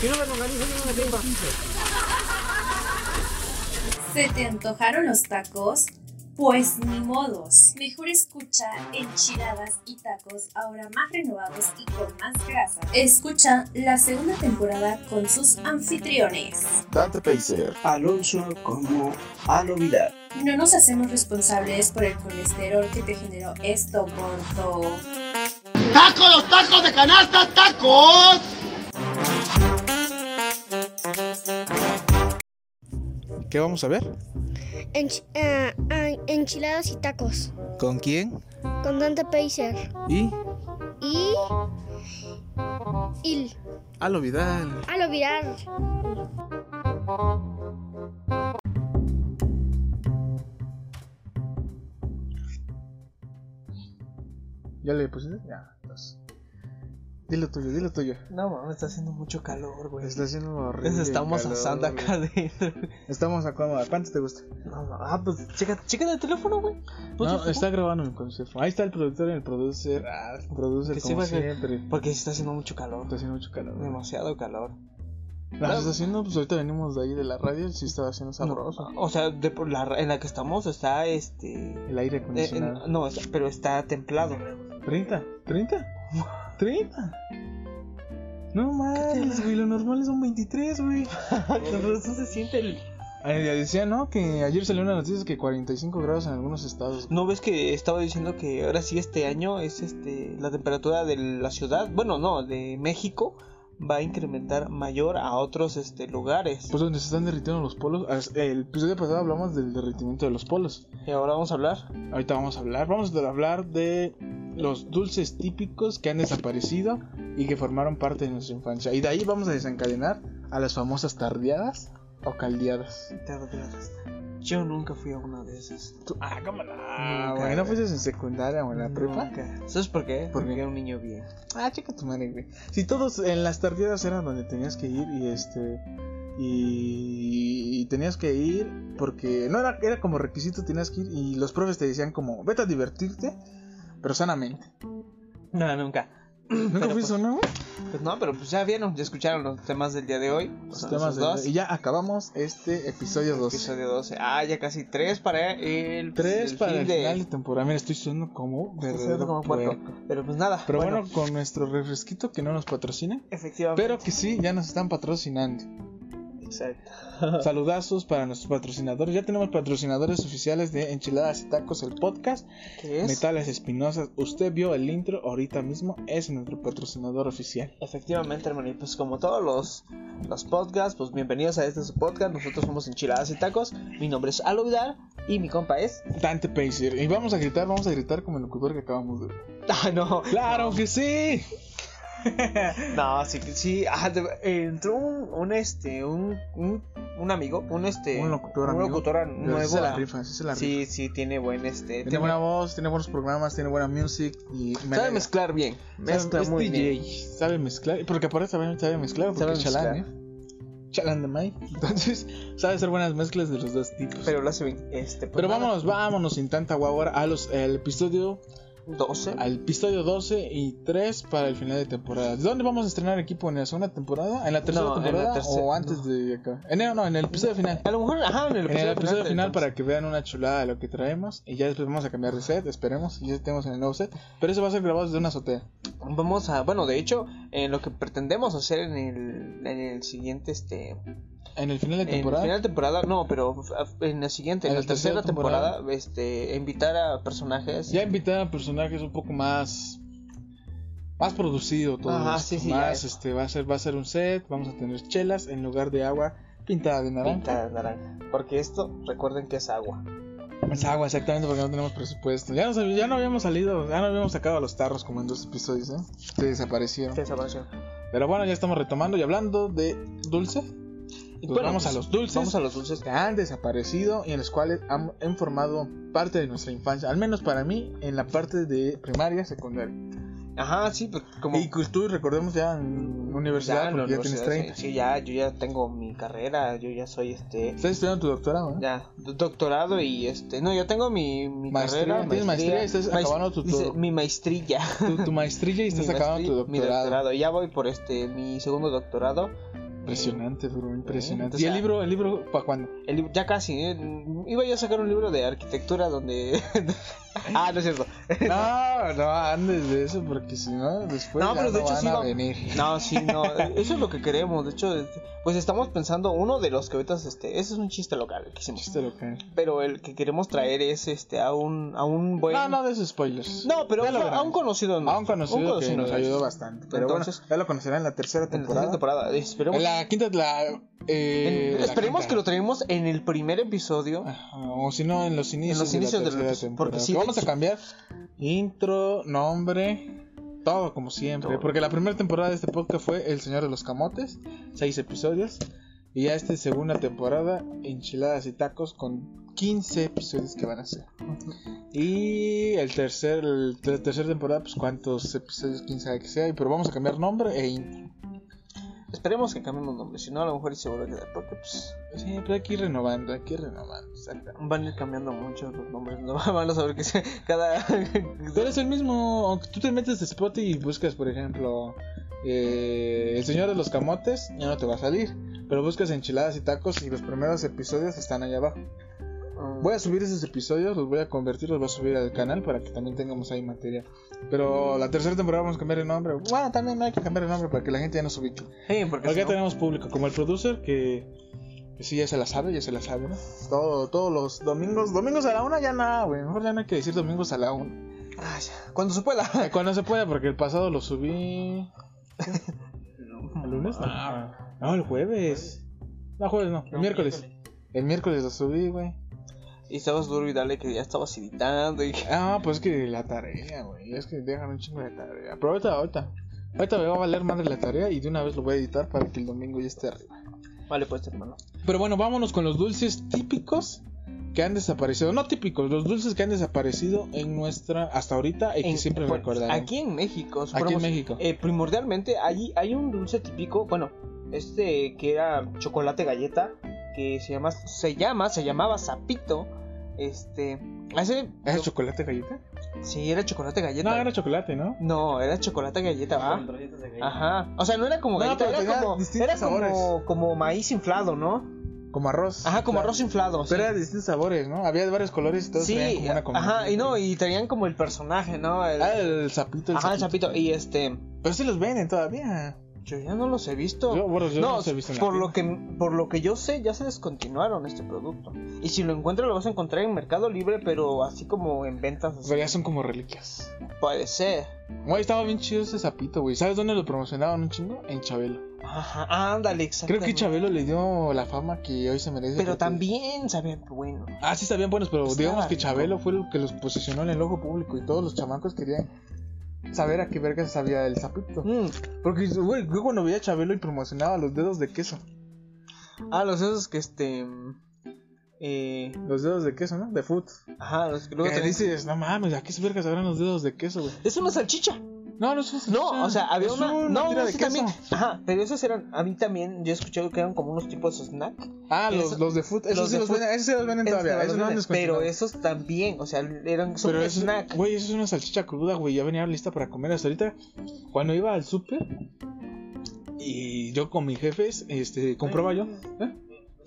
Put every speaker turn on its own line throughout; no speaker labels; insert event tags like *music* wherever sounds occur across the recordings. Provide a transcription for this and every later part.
Me organizo, yo no me tengo.
¿Se te antojaron los tacos? Pues ni modos. Mejor escucha enchiladas y tacos ahora más renovados y con más grasa. Escucha la segunda temporada con sus anfitriones.
Dante Pacer.
Alonso como Alo Vidal.
No nos hacemos responsables por el colesterol que te generó esto, gordo.
¡Tacos, los tacos de canasta, tacos!
¿Qué vamos a ver?
Ench- ah, ah, enchiladas y tacos.
¿Con quién?
Con Dante Pacer.
Y
Y. Il.
Alo Vidal.
Alo Vidal.
¿Ya le pusiste? Ya. Dilo tuyo, dilo tuyo.
No mames, está haciendo mucho calor, güey.
Está haciendo horrible.
Nos estamos
calor,
asando acá adentro.
Estamos acá. ¿Cuánto te gusta?
No, no, ah, pues checa, checa el teléfono, güey.
No,
pues,
está grabando mi consejo. Ahí está el productor y el producer. Ah, el producer
Que
como
que-
siempre.
Porque está haciendo mucho calor.
Está haciendo mucho calor.
Demasiado calor.
¿La estás haciendo? Pues ahorita venimos de ahí de la radio. Sí estaba haciendo sabroso.
No, o sea, de la, en la que estamos está este.
El aire
eh,
acondicionado.
en- no, está- pero está templado.
30, 30, *laughs* 30. No mames, güey, lo normal son 23, güey. *laughs*
Eso se siente el.
Decía, ¿no? Que ayer salió una noticia que 45 grados en algunos estados.
¿No ves que estaba diciendo que ahora sí este año es este la temperatura de la ciudad, bueno, no, de México va a incrementar mayor a otros este lugares?
Pues donde se están derritiendo los polos. El episodio pasado hablamos del derretimiento de los polos.
Y ahora vamos a hablar.
Ahorita vamos a hablar. Vamos a hablar de los dulces típicos que han desaparecido y que formaron parte de nuestra infancia. Y de ahí vamos a desencadenar a las famosas tardeadas o caldeadas.
Yo nunca fui a una de esas.
Tú- ah, cómo no.
Nunca.
güey, ¿No fuiste en secundaria o en la prepa?
¿Sabes por qué?
¿Por
Porque era un niño bien.
Ah, chica tu madre, güey. Si todos en las tardeadas eran donde tenías que ir y este. Y, y tenías que ir porque no era, era como requisito, tenías que ir y los profes te decían como, vete a divertirte, pero sanamente.
No, nunca.
¿Nunca
Pero,
fuiste no?
Pues no, pero pues ya vieron, ya escucharon los temas del día de hoy.
Los
Son
temas
esos
de-
dos.
Y ya acabamos este episodio 2.
Episodio 12. Ah, ya casi tres para el.
Tres para
fin
el
de-
final de temporada. Mira, estoy sonando como verdadero
como puerco. Pero pues nada.
Pero bueno, con nuestro refresquito que no nos patrocina,
efectivamente.
pero que sí, ya nos están patrocinando.
Exacto. *laughs*
Saludazos para nuestros patrocinadores. Ya tenemos patrocinadores oficiales de Enchiladas y Tacos, el podcast.
¿Qué es?
Metales Espinosas. Usted vio el intro ahorita mismo. Es nuestro patrocinador oficial.
Efectivamente, hermano. Y pues como todos los, los podcasts, pues bienvenidos a este su podcast. Nosotros somos Enchiladas y Tacos. Mi nombre es Alo Vidal y mi compa es...
Dante Pacer. Y vamos a gritar, vamos a gritar como el locutor que acabamos de ver. *laughs*
Ah, no.
¡Claro que sí! *laughs*
No, sí, sí. Ah, entró un, un, este, un, un, un amigo, un este...
Un locutor
un
amigo.
locutor
sí
nuevo.
la rifa, la rifa.
Sí, sí, tiene buen este...
Tiene buena voz, tiene buenos programas, tiene buena music y me
Sabe mezclar bien. Mezcla
es
muy
DJ,
bien.
sabe mezclar, porque aparte también sabe mezclar, porque
Sabe
es chalán,
mezclar.
¿eh? Chalán de Mike. *laughs* Entonces, sabe hacer buenas mezclas de los dos tipos.
Pero lo hace bien. Este, pues
Pero
nada,
vámonos, vámonos sin tanta guagua al episodio
12.
al episodio 12 y 3 para el final de temporada. ¿Dónde vamos a estrenar equipo en la segunda temporada? ¿En la tercera
No, en la
temporada
tercera-
o antes de acá? En el, no, en el episodio final.
A lo mejor, ajá, en el
En
episodio,
el episodio final para que vean una chulada de lo que traemos y ya después vamos a cambiar de set, esperemos, y ya tenemos en el nuevo set, pero eso va a ser grabado desde una azotea.
Vamos a, bueno, de hecho, en lo que pretendemos hacer en el, en el siguiente, este,
En el final de
en el
temporada.
final de temporada, no, pero en la siguiente, en, la
la tercera
tercera
temporada.
temporada, este, invitar a personajes.
Ya invitar a personajes un poco más más producido todo
Ajá,
esto,
sí, sí,
más este va a ser va a ser un set, vamos a tener chelas en lugar de agua pintada de naranja.
Pinta de naranja. Porque esto, recuerden que es agua.
Es agua exactamente porque no tenemos presupuesto. Ya no, ya no habíamos salido, ya no habíamos sacado a los tarros como en dos episodios, ¿eh? Se desaparecieron.
Que desapareció.
Pero bueno, ya estamos retomando y hablando de dulce. Pues vamos a los dulces.
Vamos a los dulces.
que han desaparecido y en los cuales han, han formado parte de nuestra infancia, al menos para mí, en la parte de primaria, secundaria.
Ajá, sí, pues como.
Y que tú recordemos ya en universidad,
ya,
porque ya tienes
universidad,
30.
Sí, sí, ya, yo ya tengo mi carrera, yo ya soy este.
Estás estudiando tu doctorado, ¿no?
Ya, do- doctorado y este, no, yo tengo mi, mi
Maestría,
carrera,
¿tienes maestría? ¿Estás
maest-
acabando tu- tu-
mi maestrilla.
Tu, tu maestría y estás *laughs*
Mi
acabando tu
maestría- mi
doctorado.
doctorado. Ya voy por este mi segundo doctorado
Impresionante, bro, impresionante. ¿Y el libro, el libro, para cuándo?
El libro- ya casi, ¿eh? Iba yo a sacar un libro de arquitectura donde... *laughs* ah, no es cierto.
No, no andes de eso, porque si no, después
No,
ya
pero de
no
hecho
van
sí
a venir.
No, sí, no, *laughs* eso es lo que queremos. De hecho, este, pues estamos pensando, uno de los que ahorita, este, ese es un chiste local que hicimos.
Chiste local.
Pero el que queremos traer es, este, a un, a un buen...
No, no de esos spoilers.
No, pero a,
verán.
un conocido.
A un conocido, que nos ayudó bastante. Pero
Entonces,
bueno, ya lo conocerán en la tercera
en la
temporada.
tercera temporada. Esperemos,
En la quinta, la. eh,
en-
la
esperemos que lo traigamos en el primer episodio.
Ajá, O si no, en los inicios,
los inicios
de
de
la tercera
porque sí, de
vamos a cambiar intro, nombre, todo como siempre.
Todo.
Porque la primera temporada de este podcast fue El Señor de los Camotes, seis episodios. Y ya esta segunda temporada, Enchiladas y Tacos, con 15 episodios que van a ser. Y el tercer, el- la tercera temporada, pues cuántos episodios, quién sabe que sea. Pero vamos a cambiar nombre e intro.
Esperemos que cambiemos nombre, si no, a lo mejor y se vuelve a quedar. Porque, pues,
Sí, pero hay que ir renovando, hay que ir renovando. Exactamente.
van a ir cambiando mucho los nombres. No *laughs* van a saber que sea cada. *laughs*
Tú eres el mismo, aunque tú te metes de Spotify y buscas, por ejemplo, eh, El Señor de los Camotes, ya no te va a salir. Pero buscas enchiladas y tacos y los primeros episodios están allá abajo. Voy a subir esos episodios, los voy a convertir, los voy a subir al canal para que también tengamos ahí material. Pero la tercera temporada vamos a cambiar el nombre. Bueno, también hay que cambiar el nombre para que la gente ya nos ubique.
Sí, porque
ya
no-
tenemos público, como el producer que, que sí ya se la sabe, ya se la sabe, ¿no? Todo, todos los domingos, domingos a la una ya nada, güey. Mejor ya no hay que decir domingos a la una.
Ay, ya, cuando se pueda. *laughs*
Cuando se pueda, porque el pasado lo subí. *laughs* ¿El lunes? No, no, el jueves. No, jueves no, el miércoles. El miércoles lo subí, güey.
Y estabas duro y dale que ya estabas editando y
Ah, pues es que la tarea, güey. Es que dejan un chingo de tarea. Pero ahorita, ahorita. Ahorita me va a valer madre la tarea y de una vez lo voy a editar para que el domingo ya esté arriba.
Vale, pues hermano.
Pero bueno, vámonos con los dulces típicos que han desaparecido. No típicos, los dulces que han desaparecido en nuestra. hasta ahorita y que
En-
siempre
bueno,
recordarán.
Aquí en México,
Aquí en México.
eh, primordialmente hay, hay un dulce típico, bueno, este que era chocolate galleta, que se llama, se llama, se llamaba sapito. Este, hace,
¿Era chocolate galleta?
sí, era chocolate galleta.
No, era chocolate, ¿no?
No, era chocolate galleta, ¿va? Ajá. O sea, no era como
No,
galleta,
pero
era como, era como, como maíz inflado, ¿no?
Como arroz.
Ajá, como
Claro.
arroz inflado. sí.
Pero era de distintos sabores, ¿no? Había de varios colores y todos
Sí,
como una combinación.
ajá, y no, y tenían como el personaje, ¿no? El-
Ah, el sapito, el
ajá, el
sapito.
sapito. Y este,
Pero sí los venden todavía.
Yo ya no los he visto.
Yo, bueno, yo no
no,
los he visto en
por
tienda.
lo que por lo que yo sé, ya se descontinuaron este producto. Y si lo encuentras lo vas a encontrar en Mercado Libre, pero así como en ventas así.
Pero ya son como reliquias.
Puede ser.
Güey, estaba bien chido ese sapito, güey. ¿Sabes dónde lo promocionaban un chingo? En Chabelo.
Ajá, ándale,
Creo
exactamente.
que Chabelo le dio la fama que hoy se merece.
Pero también sabían bueno.
Ah, sí, sabían buenos, pero
Estaba
digamos que
rico.
Chabelo fue el que los posicionó en el ojo público y todos los chamacos querían saber a qué verga sabía el sapito.
Mm.
Porque, güey, yo cuando veía a Chabelo y promocionaba los dedos de queso.
Ah, los esos que este eh,
Los dedos de queso, ¿no? De food.
ajá, los que luego
que
tenían-
dices, no mames, ¿a qué verga sabrán los dedos de queso, güey?
Es una salchicha.
No, no es una
No, o sea, había
es
una. No,
tira de queso.
también. Ajá, pero esos eran. A mí también, yo he escuchado que eran como unos tipos de snack.
Ah, los, los de food. Esos
los
sí
de
los
food.
venden, esos sí los venden
Esos
todavía. Esos no
pero esos también, o sea, eran son
Pero
un
eso,
snack.
güey, eso es una salchicha cruda, güey. Ya venía lista para comer hasta ahorita. Cuando iba al súper y yo con mis jefes, este, compraba yo. ¿eh?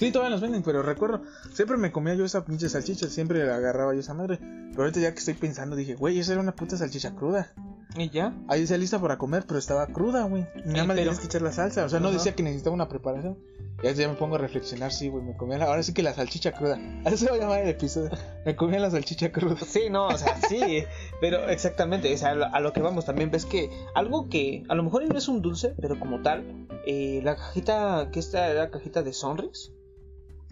Sí, todavía nos venden, pero recuerdo, siempre me comía yo esa pinche salchicha, siempre la agarraba yo esa madre. Pero ahorita ya que estoy pensando, dije, güey, esa era una puta salchicha cruda.
Y ya.
Ahí decía lista para comer, pero estaba cruda, güey. Y Nada más le tienes que echar la salsa. O sea, no decía que necesitaba una preparación. Ya, ya me pongo a reflexionar, sí, güey. Me comía la... Ahora sí que la salchicha cruda. *laughs* Se va a llamar el episodio. Me comía la salchicha cruda.
Sí, no, o sea, sí, pero exactamente, o sea, a lo, a lo que vamos también ves que algo que a lo mejor no es un dulce, pero como tal, eh, la cajita, que esta era la cajita de Sonrix,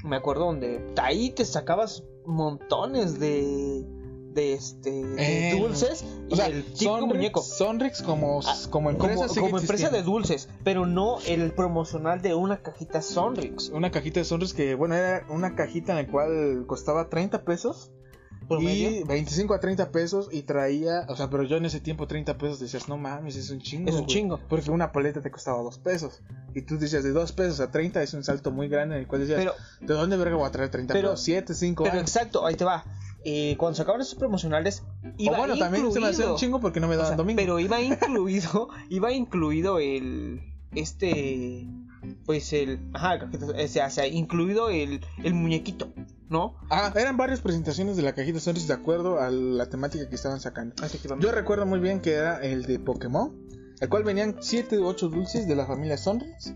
me acuerdo donde ahí te sacabas montones de, de este, de
Eh,
dulces y
O sea,
el típico
Sonrix,
muñeco.
Sonrix como,
Ah,
como empresa
Como,
sigue
como empresa de dulces, pero no el promocional de una cajita Sonrix.
Una cajita de Sonrix que, bueno, era una cajita en la cual costaba 30 pesos.
Promedio.
Y 25 a 30 pesos y traía, o sea, pero yo en ese tiempo 30 pesos decías, no mames, es un chingo.
Es un
güey".
chingo.
Porque una paleta te costaba 2 pesos. Y tú decías, de 2 pesos a 30 es un salto muy grande en el cual decías,
Pero,
¿de dónde verga voy a traer 30
Pero-
pesos? 7, 5
pero
años.
exacto, ahí te va. Eh, cuando sacaban esos promocionales, iba
o bueno, también se me hacía un
incluido-
chingo porque no me
O
daban
sea,
domingo.
Pero iba incluido, *laughs* iba incluido el este pues el, ajá, o sea, o sea, incluido el, el muñequito, ¿no?
Ah, eran varias presentaciones de la cajita Sonrix de acuerdo a la temática que estaban sacando.
Efectivamente.
Yo recuerdo muy bien que era el de Pokémon, el cual venían 7 u 8 dulces de la familia Sonrix.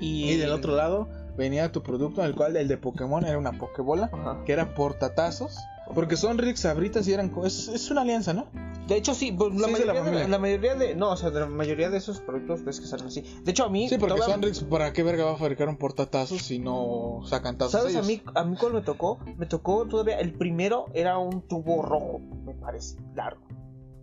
Y del otro lado venía tu producto, el cual el de Pokémon era una Pokébola,
Ajá.
que era portatazos. Porque Sonrix, Sabritas y eran. Es, es una alianza, ¿no?
De hecho, sí, pues, la,
Sí, es de la
mayoría de,
familia.
la mayoría de. No, o sea, de la mayoría de esos productos ves que salen así. De hecho, a mí.
Sí, porque
toda-
Sonrix, ¿para qué verga va a fabricar un portatazos si no sacan tazos?
¿Sabes a mí, a mí cuál me tocó? Me tocó todavía. El primero era un tubo rojo, me parece, largo.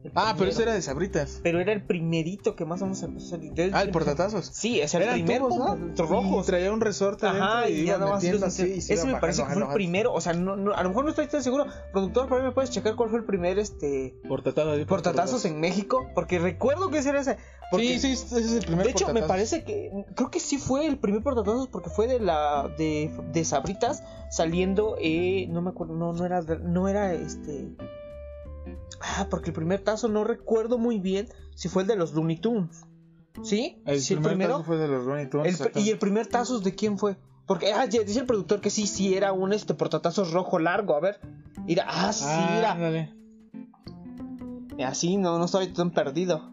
El
Ah, pero
primero.
ese era de Sabritas.
Pero era el primerito que más o menos empezó a salir.
Ah, el portatazos.
Sí, es el
Eran
primer
tubos, ¿no?
portatazos rojos.
Y traía un resorte
Ajá,
adentro y,
y
iba
ya nada más
así. y se
Ese
iba
me parece que fue el primero. O sea, no, no- a lo mejor no estoy tan seguro. Productor, por ahí me puedes checar cuál fue el primer este.
Portatazos.
portatazos en México. Porque recuerdo que ese era ese. porque-
Sí, sí, ese es el primer
De hecho, me parece que. Creo que sí fue el primer portatazos porque fue de la. de, de Sabritas saliendo. Eh, no me acuerdo. No, no era. No era este. Ah, porque el primer tazo no recuerdo muy bien si fue el de los Looney Tunes. ¿Sí?
El
sí,
primer tazo fue de los Looney Tunes.
el-
exacto.
y el primer tazos de quién fue? Porque ah, ya dice el productor que sí, sí era un este portatazos rojo largo. A ver. Mira, ah, sí,
Ah,
mira.
ándale.
Así no, no estoy tan perdido.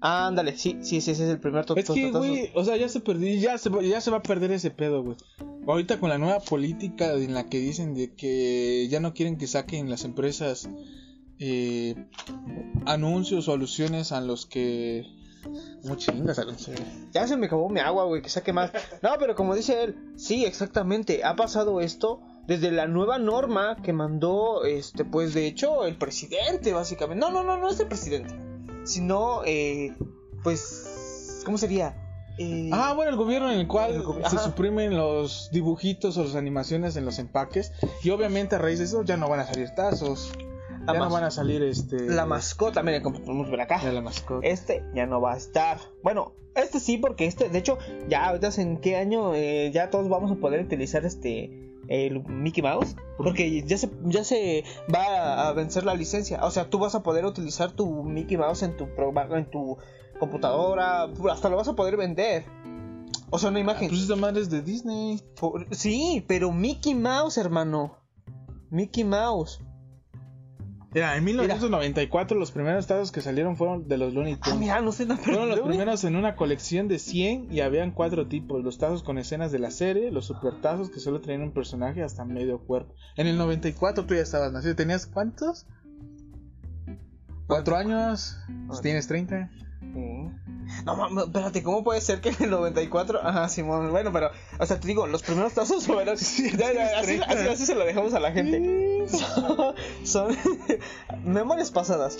Ándale, sí, sí, sí, ese es el primer
Es que, güey, o sea, ya se perdió, ya se, ya se va a perder ese pedo, güey. Ahorita con la nueva política en la que dicen de que ya no quieren que saquen las empresas eh, anuncios o alusiones a los que... Como chingas.
Ya se me acabó mi agua, güey, que saque más. No, pero como dice él, sí, exactamente, ha pasado esto desde la nueva norma que mandó, este, pues de hecho, el presidente, básicamente. No, no, no, no es el presidente, sino, eh, pues, ¿cómo sería? Eh,
Ah, bueno, el gobierno en el cual
El
se
ajá.
suprimen los dibujitos o las animaciones en los empaques y obviamente a raíz de eso ya no van a salir tazos, ya no van a salir este...
la mascota, miren, como podemos ver acá.
La mascota.
Este ya no va a estar. Bueno, este sí, porque este, de hecho, ya ahorita en qué año eh, ya todos vamos a poder utilizar este el Mickey Mouse, porque ya se ya se va a vencer la licencia. O sea, tú vas a poder utilizar tu Mickey Mouse en tu en tu computadora, hasta lo vas a poder vender. O sea, una imagen.
Pues esta madre es de Disney.
Por- sí, pero Mickey Mouse, hermano. Mickey Mouse.
Mira, en 1994 los primeros tazos que salieron fueron de los Looney
Ah,
Tunes.
mira, no
fueron los primeros en una colección de 100 y habían cuatro tipos. Los tazos con escenas de la serie, los super tazos que solo traían un personaje hasta medio cuerpo. En el 94 tú ya estabas nacido. ¿Tenías cuántos? ¿Cuatro años? Pues tienes 30.
Sí. No mames, espérate, ¿cómo puede ser que en el 94? Ajá, Simón, bueno, pero, o sea, te digo, los primeros tazos *laughs* fueron. Así, así, así se lo dejamos a la gente. *laughs* Son, son *laughs* memorias pasadas.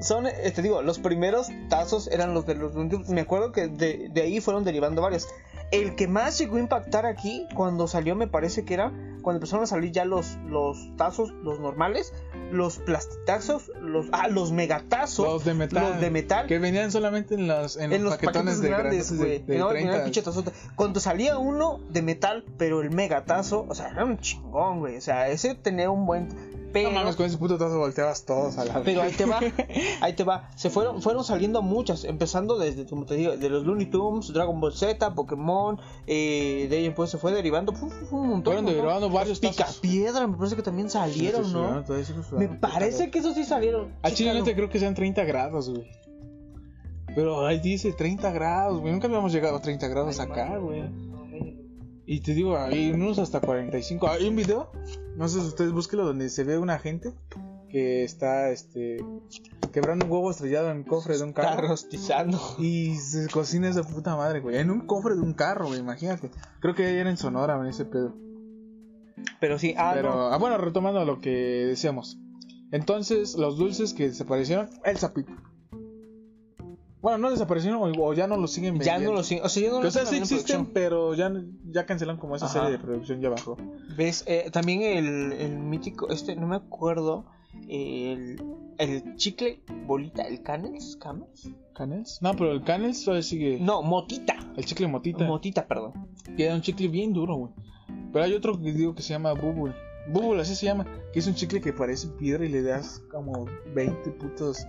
Son, eh, te digo, los primeros tazos eran los de los. Me acuerdo que de, de ahí fueron derivando varios. El que más llegó a impactar aquí, cuando salió, me parece que era cuando empezaron a salir ya los, los tazos, los normales, los plastitazos, los, ah, los megatazos,
Los de metal.
los de metal,
Que venían solamente en los, en
en
los
los
paquetones de
grandes, güey.
de, de
No, el primer
30.
pinche tazote. Cuando salía uno de metal, pero el megatazo, o sea, era un chingón, güey. O sea, ese tenía un buen. Pero,
No mames, con ese puto tazo volteabas todos a la
pero ahí te va, ahí te va. Se fueron, fueron saliendo muchas, empezando desde, como te digo, de los Looney Tunes, Dragon Ball Z, Pokémon, eh, de ahí pues se fue derivando un montón.
Fueron derivando varios
Pica
tazos.
piedra, me parece que también salieron, ¿no? Me parece que esos sí salieron.
Al chile no
Chécalo.
te creo que sean 30 grados, güey. Pero ahí dice 30 grados, güey. Nunca habíamos llegado a 30 grados acá, güey. Y te digo, hay unos hasta 45. Hay un video, no sé si ustedes búsquenlo, donde se ve una gente que está, este, quebrando un huevo estrellado en el cofre de un
Está
carro.
rostizando.
Y se cocina esa puta madre, güey. En un cofre de un carro, güey, imagínate. Creo que era en Sonora, güey, ese pedo.
Pero sí, ah,
Pero,
no.
ah, bueno, retomando lo que decíamos. Entonces, los dulces que desaparecieron, el sapito. Bueno, no desaparecieron o, o ya no los siguen
Ya
vendiendo.
no lo siguen. O sea, ya no
o sea, sí existen, pero ya, ya cancelaron como esa
Ajá.
serie de producción ya bajó.
¿Ves? Eh, también el, el mítico, este, no me acuerdo, el, el chicle bolita, el Canels, ¿Camels?
¿Canels? No, pero el Canels todavía sigue.
No, Motita.
El chicle motita.
Motita, perdón.
que era un chicle bien duro, güey. Pero hay otro que digo que se llama Bubble. Bubble, así se llama. Que es un chicle que parece piedra y le das como 20 putos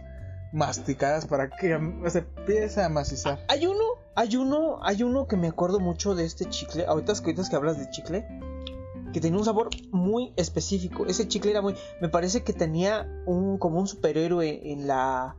masticadas para que se empiece a macizar.
Hay uno Hay uno, hay uno que me acuerdo mucho de este chicle. Ahorita, ahorita que hablas de chicle. Que tenía un sabor muy específico. Ese chicle era muy. Me parece que tenía un. como un superhéroe en la.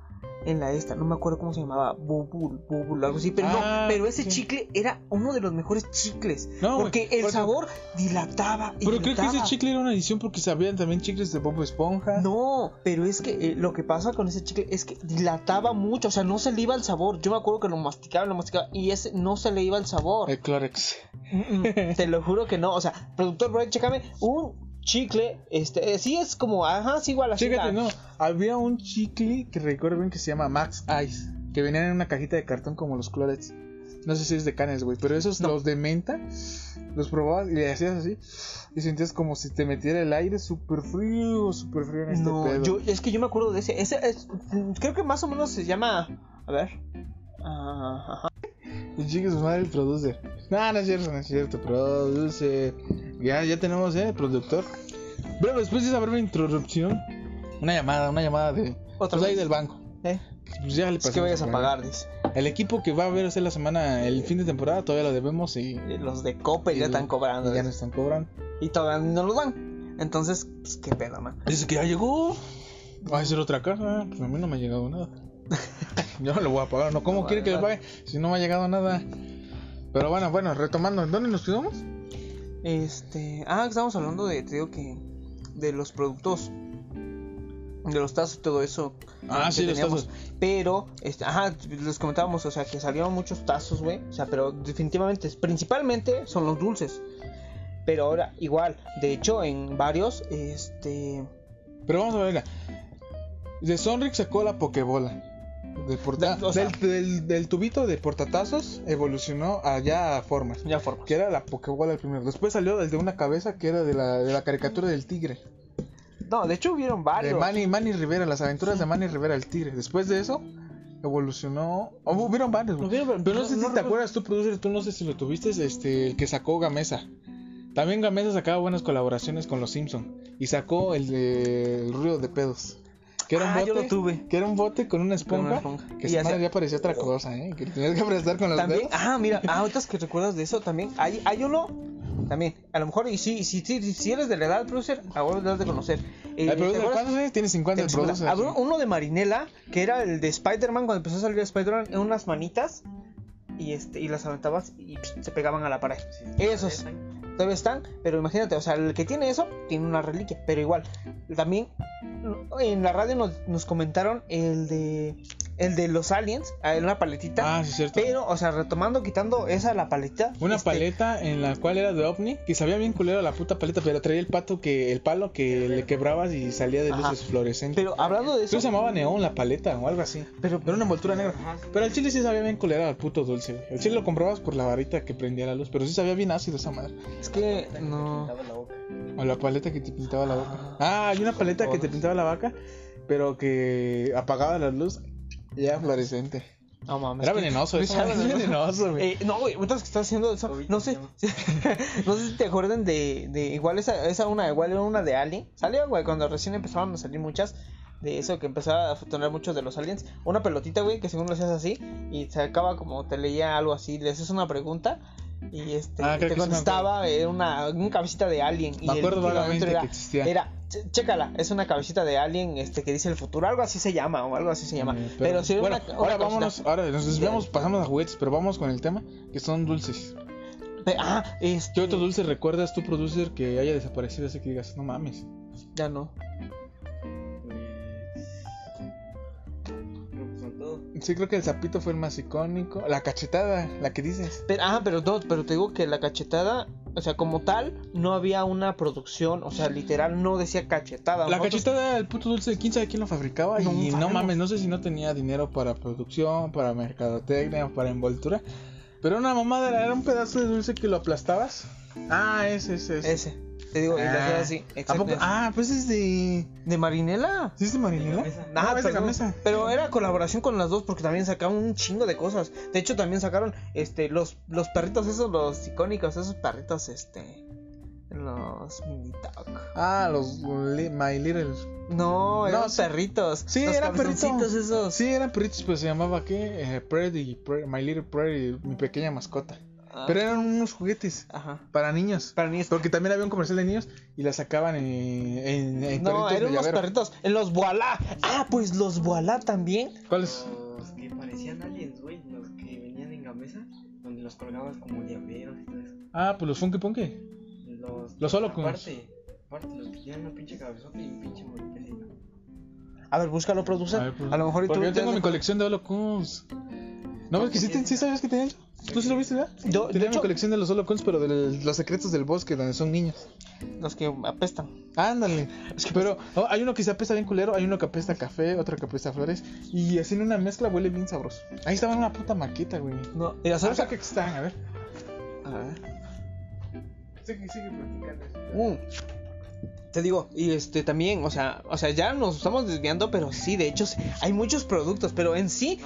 En la esta, no me acuerdo cómo se llamaba, Bubul, Bubul, algo así, pero
Ah,
no, pero ese
sí.
chicle era uno de los mejores chicles,
No,
porque el
porque-
sabor dilataba y
Pero creo que ese chicle era una edición porque sabían también chicles de Bob Esponja.
No, pero es que eh, lo que pasa con ese chicle es que dilataba mucho, o sea, no se le iba el sabor. Yo me acuerdo que lo masticaba, lo masticaba y ese no se le iba el sabor.
El Clorex.
Mm, mm, Te lo juro que no, o sea, productor Brian, chécame, un chicle, este, eh, sí es como, ajá, sí igual así. La-
no. Había un chicle que recuerdo bien que se llama Max Ice. Que venían en una cajita de cartón como los Clorets. No sé si es de canes, güey. Pero esos,
No.
los de menta, los probabas y le hacías así. Y sentías como si te metiera el aire súper frío, súper frío en este
No,
pedo.
yo, es que yo me acuerdo de ese, ese es, creo que más o menos se llama, a ver, ah, ajá.
Y chique su madre el producer. No, no es cierto, no es cierto. Producer. Ya, ya tenemos, eh, productor. Pero después de esa breve introducción, una llamada, una llamada de.
Otra
pues ahí
vez.
del banco.
Eh,
Pues ya le
es que
pasamos
vayas a pagar, dice.
El equipo que va a ver hacer la semana, el fin de temporada, todavía lo debemos y,
Eh, Los de
y
ya están cobrando.
y ya nos están cobrando.
Y todavía no los dan. Entonces, pues qué pedo, man.
Dice que ya llegó. Va a hacer otra casa. Pues a mí no me ha llegado nada. *laughs* Yo no lo voy a pagar. ¿no? ¿Cómo
No,
quiere que le
vale.
pague si no me ha llegado nada? Pero bueno, bueno, retomando, ¿en dónde nos quedamos?
Este. Ah, estamos hablando de, te digo que. De los productos. De los tazos y todo eso.
Ah, sí, los
teníamos.
tazos.
Pero, este, ajá, les comentábamos, o sea, que salieron muchos tazos, güey. O sea, pero definitivamente, principalmente son los dulces. Pero ahora, igual, de hecho, en varios, este.
Pero vamos a ver. De Sonrix sacó la Pokebola. De porta-
Da- o sea-
del, del- del tubito de portatazos evolucionó allá a formas.
Ya formas.
Que era la Pokebola el primero. Después salió el de una cabeza que era de la, de la caricatura del tigre.
No, de hecho, hubieron
De
varios.
Manny, Manny Rivera, las aventuras de Manny Rivera el tigre. Después de eso, evolucionó. oh, hubieron varios.
Hubieron-
Pero no sé si te acuerdas, tú, producer, tú no sé si lo tuviste, este, el que sacó Gamesa. También Gamesa sacaba buenas colaboraciones con los Simpson Y sacó el de el ruido de pedos. Que era un
Ah,
bote.
yo lo tuve.
Que era un bote con una esponja.
Con una esponja.
Que
Y
ya parecía otra cosa, ¿eh? Que tenías que prestar con los
También,
dedos.
ah, mira, *laughs* ah, ahorita es que recuerdas de eso también. Hay, hay uno, también, a lo mejor, y sí, si, si, si eres de la edad, producer, ahora debes de conocer. Eh,
El
¿te
producer? ¿cuántos años tiene 50 el
Espera,
producer?
Uno de Marinela, que era el de Spider-Man, cuando empezó a salir Spider-Man, en unas manitas, y este y las aventabas y psh, se pegaban a la pared. Esos todavía están, pero imagínate, o sea, el que tiene eso, tiene una reliquia, pero igual, también en la radio nos, comentaron el de el de los aliens, ah, en una paletita.
Ah, sí, cierto.
Pero, o sea, retomando, quitando esa la paleta.
Una
este,
paleta en la cual era de ovni, que sabía bien culero la puta paleta, pero traía el pato que el palo que le quebrabas y salía de
Ajá.
luces fluorescentes.
Pero hablando de eso.
Eso se llamaba neón la paleta o algo así.
Pero,
Era una envoltura negra. Pero el chile sí sabía bien culero al puto dulce. El chile lo comprabas por la varita que prendía la luz, pero sí sabía bien ácido esa madre.
es que no.
O la paleta que te pintaba la boca. Ah, hay una paleta que te pintaba la vaca, pero que apagaba la luz ya fluorescente.
No mames.
Era
que-
venenoso,
no
eso era
¿no?
venenoso, güey. *laughs*
Eh, no, güey, ahorita que estás haciendo eso, no sé, *laughs* no sé si te acuerdan de, de igual esa, esa una, igual era una de Alien, salió, güey, cuando recién empezaban a salir muchas, de eso que empezaba a tener muchos de los aliens, una pelotita, güey, que según lo hacías así, y se acaba como te leía algo así, le haces una pregunta, y este,
Ah,
te contestaba, era una, una cabecita de alien, y
Me
el
acuerdo vagamente
adentro
que existía.
Era, ch- chécala, es una cabecita de alien, este, que dice el futuro, algo así se llama, o algo así se llama,
Eh,
pero, era
bueno,
una, una
ahora
cosita.
vámonos, ahora nos desviamos, pasamos a juguetes, pero vamos con el tema, que son dulces.
Ah, este.
¿Qué otro dulce recuerdas tú, producer, que haya desaparecido así que digas, no mames?
Ya no.
Sí, creo que el sapito fue el más icónico. La cachetada, la que dices.
Pero, ah, pero no, pero te digo que la cachetada, o sea, como tal, no había una producción, o sea, literal, no decía cachetada.
La
Nosotros-
cachetada, el puto dulce, quién sabe quién lo fabricaba.
No
y no mames, no sé si no tenía dinero para producción, para mercadotecnia, para envoltura. Pero una mamada era un pedazo de dulce que lo aplastabas. Ah, ese, ese, ese.
Ese. Te digo, y le hacía así.
¿A? Ah, pues es de.
¿De Marinela?
¿Sí es de Marinela?
Ah,
no, es de
perdón.
Gamesa.
Pero era colaboración con las dos porque también sacaron un chingo de cosas. De hecho, también sacaron este los, los perritos esos, los icónicos, esos perritos, este. Los mini talk.
Ah, los li- My Little.
No, eran
sí.
perritos.
Sí,
los
eran perritos.
esos.
Sí, eran perritos, pero se llamaba ¿qué? Eh, Pre- My Little Prairie, mi pequeña mascota.
Ah,
Pero eran unos juguetes
Ajá.
para niños.
Para niños.
Porque también había un comercial de niños y la sacaban en, en, en
No, eran unos
llavero.
perritos. En los Voilá. Ah, pues los Voilá también.
¿Cuáles?
Los que parecían aliens, güey. Los que venían en gamesa. Donde los colgabas como llaveros y todo eso.
Ah, pues los Funky Punky.
Los,
Los.
Aparte, aparte, los que tienen una pinche cabezota y un pinche.
A ver, búscalo,
A,
producer.
ver, pues,
A lo mejor y tú.
Yo tengo mi colección de Holocuns. No, ves que sí, te- sí sabías que tenía eso. ¿Tú sí lo viste, verdad?
Yo- de
Tenía mi
hecho-
colección de los Holocuns, pero de los secretos del bosque, donde son niños.
Los que apestan.
Ándale. Pero oh, hay uno que se apesta bien culero, hay uno que apesta a café, otro que apesta a flores. Y así en una mezcla huele bien sabroso. Ahí estaba en una puta maqueta, güey.
No, mira, ¿sabes?
¿Sabes qué están? A ver.
A ver.
Sigue, sigue platicando.
Mm. Te digo, y este también, o sea, o sea, ya nos estamos desviando, pero sí, de hecho, sí, hay muchos productos, pero en sí,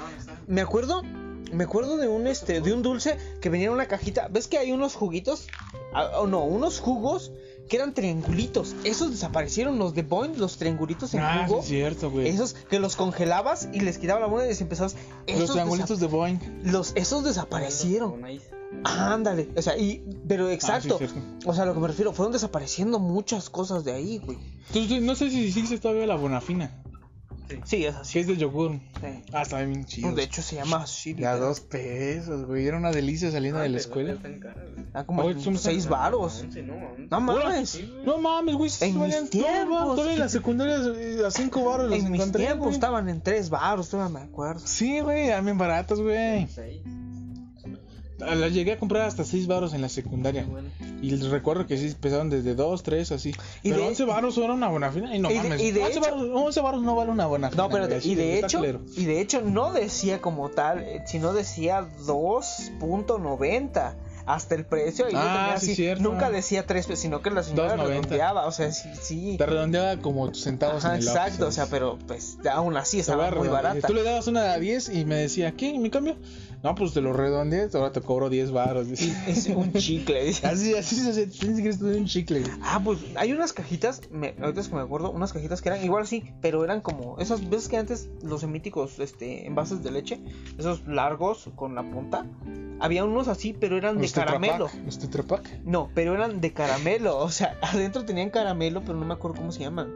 me acuerdo, me acuerdo de un este, de un dulce que venía en una cajita. ¿Ves que hay unos juguitos? Ah, oh, no, unos jugos que eran triangulitos. Esos desaparecieron, los de Boing, los triangulitos en
Ah,
jugo.
es cierto, güey.
Esos que los congelabas y les quitaba la moneda y les empezabas.
Los triangulitos de Boeing.
los, esos desaparecieron. Ándale, o sea, y, pero exacto.
Ah, sí, es cierto.
o sea, a lo que me refiero, fueron desapareciendo muchas cosas de ahí, güey.
Tú- tú- no sé si existe todavía la Bonafina.
Sí, es así.
es de yogur.
Sí.
Ah, está bien chido.
De hecho, se llama así.
Ya
literal.
dos pesos, güey. Era una delicia saliendo de la escuela.
Ah, como
Oye, son-
seis varos.
Once, no,
mames.
Sí.
No mames, güey. sí
En mis tiempos.
Todavía en la secundaria eh, a 5 baros los
En mis
encontré,
tiempos estaban en tres varos, todavía me acuerdo.
Sí, güey, eran bien baratos, güey.
Seis.
La llegué a comprar hasta 6 baros en la secundaria.
Bueno.
Y recuerdo que sí empezaron desde 2, 3, así.
Y
Pero
de-
11 baros era una buena fina. Y no
y de-
mames.
y de
11,
hecho-
baros, 11 baros no vale una buena fina.
No, pero y de hecho, y de hecho no decía como tal, eh, sino decía 2.90 hasta el precio y yo
Ah,
tenía
sí,
así,
cierto.
nunca decía 3 pesos, sino que la señora
2.90.
redondeaba, o sea, sí, sí.
Te redondeaba como centavos
Ajá,
en el
exacto, o
Oxxo.
sea, pero pues aún así estaba muy barata.
Tú le dabas una a 10 y me decía, ¿qué? ¿Y mi cambio? No, pues te lo redondeé, ahora te cobro 10 baros. dice.
Es un chicle, dice. *laughs*
Así, así se hace. Tienes que estudiar un chicle.
Ah, pues hay unas cajitas, me, ahorita es que me acuerdo, unas cajitas que eran igual sí, pero eran como esas veces que antes los míticos este, envases de leche, esos largos con la punta, había unos así, pero eran de
Tetra
caramelo.
Los Tetra Pak.
No, pero eran de caramelo, o sea, *laughs* adentro tenían caramelo, pero no me acuerdo cómo se llaman.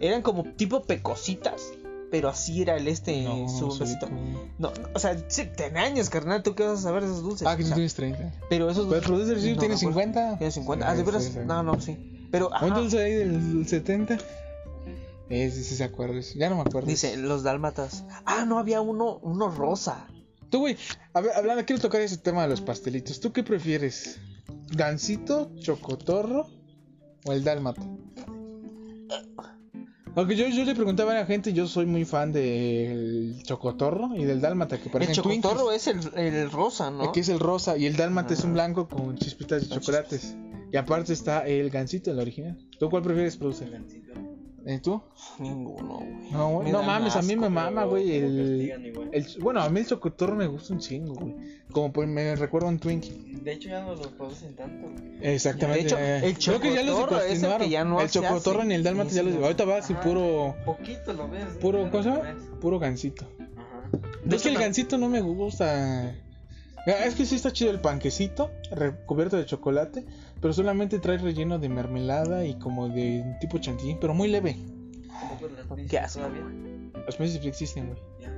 Eran como tipo pecositas, pero así era el este,
No,
su
como-
No, no, o sea, sí, ten años, carnal, tú qué vas a saber de esos dulces.
Ah, que tú
sea,
tienes 30.
pero esos
Pero el producer sí
no
tiene
me acuerdo.
50.
Tiene 50. Ah, de veras.
Sí, sí, sí.
No, no, sí. Pero, ajá,
Un dulce ahí del 70. Ese sí se acuerda. Ya no me acuerdo.
dice, los dálmatas. Ah, no, había uno, uno rosa.
Tú, güey, hablando, quiero tocar ese tema de los pastelitos. ¿Tú qué prefieres? ¿Gansito, chocotorro o el dálmata? Aunque yo, yo le preguntaba a la gente, yo soy muy fan del chocotorro y del dálmata, que
El chocotorro
Twinkies.
es el, el rosa, ¿no?
Aquí es el rosa y el dálmata es un
Ah.
blanco con chispitas de chocolates. Y aparte está el gansito, el original. ¿Tú cuál prefieres, producer? ¿Y tú?
Ninguno, güey.
No, güey, mames, a mí me mama, güey, el, el... Bueno, a mí el chocotorro me gusta un chingo, güey. Como pues me recuerda a un Twinkie.
De hecho, ya no los producen tanto. güey.
Exactamente.
De hecho, el
creo que ya los
chocotorro es el que ya no
El chocotorro ni el dálmata ya los. Ahorita va así
Ajá.
puro...
Poquito lo ves. ¿no?
Puro,
Pero
¿cómo se
lo
llama?
ves.
Puro gansito.
Ajá.
Es que el gansito no me gusta. Ah, Es que sí está chido el panquecito, recubierto de chocolate, pero solamente trae relleno de mermelada y como de tipo chantilly, pero muy leve.
Las
Qué asco.
Las sí existen, güey.
Las.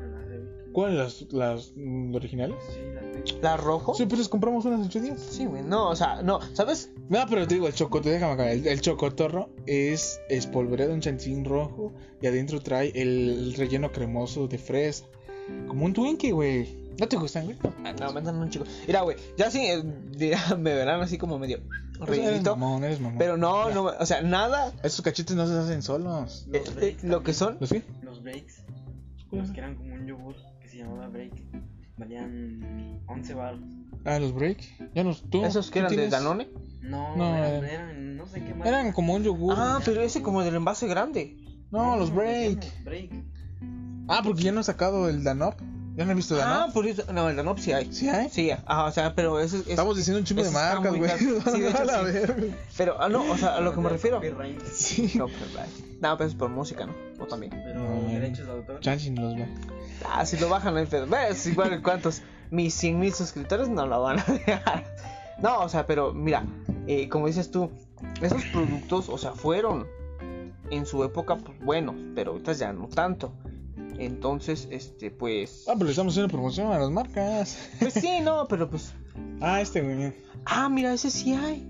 ¿Cuáles? ¿Las, las mm, originales?
Sí, las veo.
¿La rojo?
Sí, pues compramos unas en ocho días.
Sí, güey. No, o sea, no, ¿sabes?
No, pero te digo, el chocotorro, déjame acabar. El, el chocotorro es espolvoreado en chantilly rojo y adentro trae el relleno cremoso de fresa. Como un Twinkie, güey. ¿No te gustan, güey?
Ah, No, me dan un chico. Mira, güey, ya sí, eh, ya *laughs* me verán así como medio
Eres
rellenito.
mamón, eres mamón.
Pero no, no, o sea, nada.
Esos cachetes no se hacen solos.
eh,
Los
eh,
breaks
lo que son.
¿Los qué?
Los breaks, los que eran como un yogur que se llamaba break, valían 11 baros.
Ah, los break. Ya no, tú.
¿Esos que
tú
eran de
tienes-
Danone?
No,
No,
eran,
eh.
eran no sé qué más.
Eran como un yogur.
Ah, pero ese como del envase grande.
no, los break.
break.
Ah, porque ya no he sacado el Danop. Yo no he visto
Ah,
Danone.
por eso. No, el Danop sí hay.
¿Sí hay?
Sí, ajá, o sea, pero eso es.
Estamos diciendo un chingo de marcas, güey.
Sí, de *laughs* hecho,
A
sí. Pero, ah, no, o sea, a lo que me refiero. *laughs*
Copyright,
Sí.
No, pero, no, pero es por música, ¿no? O también.
Pero
No,
derechos de autor.
Chanchi no los ve.
Ah, si lo bajan, no hay pedo. ¿Ves? Igual, ¿cuántos? Mis 100 mil suscriptores no lo van a dejar. No, o sea, pero mira, eh, como dices tú, esos productos, o sea, fueron en su época pues, buenos, pero ahorita ya no tanto. Entonces, este, pues.
Ah, pero le estamos haciendo promoción a las marcas.
Pues sí, no, pero pues. *laughs*
Ah, este, güey.
Ah, mira, ese sí hay.